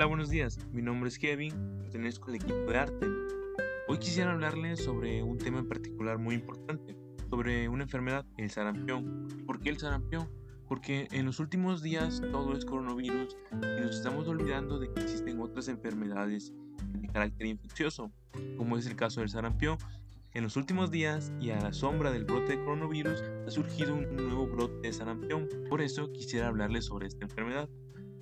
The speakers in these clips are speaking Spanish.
Hola, buenos días. Mi nombre es Kevin, pertenezco al equipo de arte. Hoy quisiera hablarles sobre un tema en particular muy importante, sobre una enfermedad, el sarampión. ¿Por qué el sarampión? Porque en los últimos días todo es coronavirus y nos estamos olvidando de que existen otras enfermedades de carácter infeccioso, como es el caso del sarampión. En los últimos días y a la sombra del brote de coronavirus ha surgido un nuevo brote de sarampión. Por eso quisiera hablarles sobre esta enfermedad.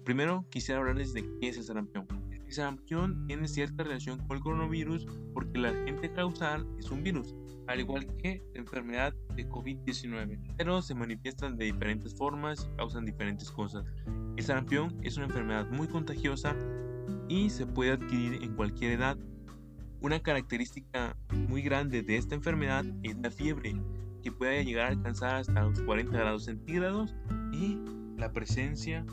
Primero quisiera hablarles de qué es el sarampión. El sarampión tiene cierta relación con el coronavirus porque el agente causal es un virus, al igual que la enfermedad de COVID-19, pero se manifiestan de diferentes formas y causan diferentes cosas. El sarampión es una enfermedad muy contagiosa y se puede adquirir en cualquier edad. Una característica muy grande de esta enfermedad es la fiebre, que puede llegar a alcanzar hasta los 40 grados centígrados y la presencia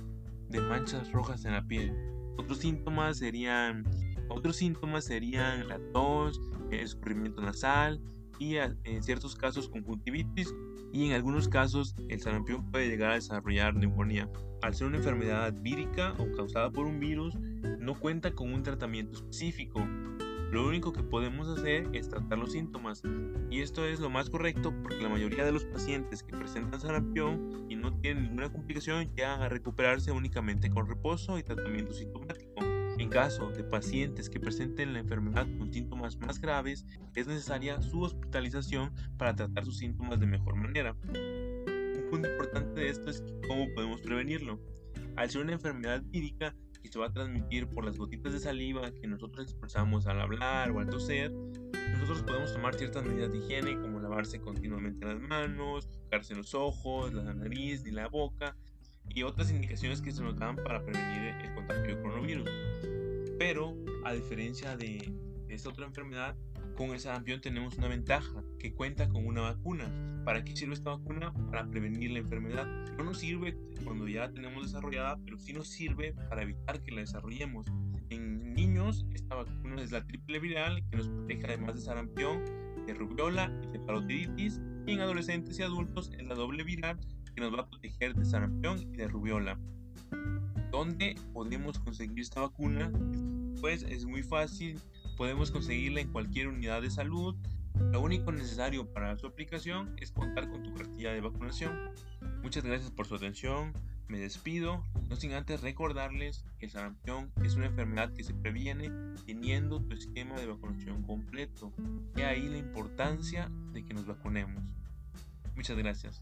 de manchas rojas en la piel. Otros síntomas serían, otros síntomas serían la tos, el escurrimiento nasal y en ciertos casos conjuntivitis y en algunos casos el sarampión puede llegar a desarrollar neumonía. Al ser una enfermedad vírica o causada por un virus, no cuenta con un tratamiento específico, lo único que podemos hacer es tratar los síntomas y esto es lo más correcto porque la mayoría de los pacientes que presentan sarampión y no tienen ninguna complicación llegan a recuperarse únicamente con reposo y tratamiento sintomático. En caso de pacientes que presenten la enfermedad con síntomas más graves, es necesaria su hospitalización para tratar sus síntomas de mejor manera. Un punto importante de esto es cómo podemos prevenirlo. Al ser una enfermedad vírica, y se va a transmitir por las gotitas de saliva que nosotros expresamos al hablar o al toser, nosotros podemos tomar ciertas medidas de higiene como lavarse continuamente las manos, tocarse los ojos, la nariz y la boca y otras indicaciones que se nos dan para prevenir el contagio de coronavirus. Pero a diferencia de esta otra enfermedad, con el sarampión tenemos una ventaja, que cuenta con una vacuna. ¿Para qué sirve esta vacuna? Para prevenir la enfermedad. No nos sirve cuando ya la tenemos desarrollada, pero sí nos sirve para evitar que la desarrollemos. En niños, esta vacuna es la triple viral, que nos protege además de sarampión, de rubiola y de parotiditis. Y en adolescentes y adultos es la doble viral, que nos va a proteger de sarampión y de rubiola. ¿Dónde podemos conseguir esta vacuna? Pues es muy fácil Podemos conseguirla en cualquier unidad de salud. Lo único necesario para su aplicación es contar con tu cartilla de vacunación. Muchas gracias por su atención. Me despido, no sin antes recordarles que el sarampión es una enfermedad que se previene teniendo tu esquema de vacunación completo. Y ahí la importancia de que nos vacunemos. Muchas gracias.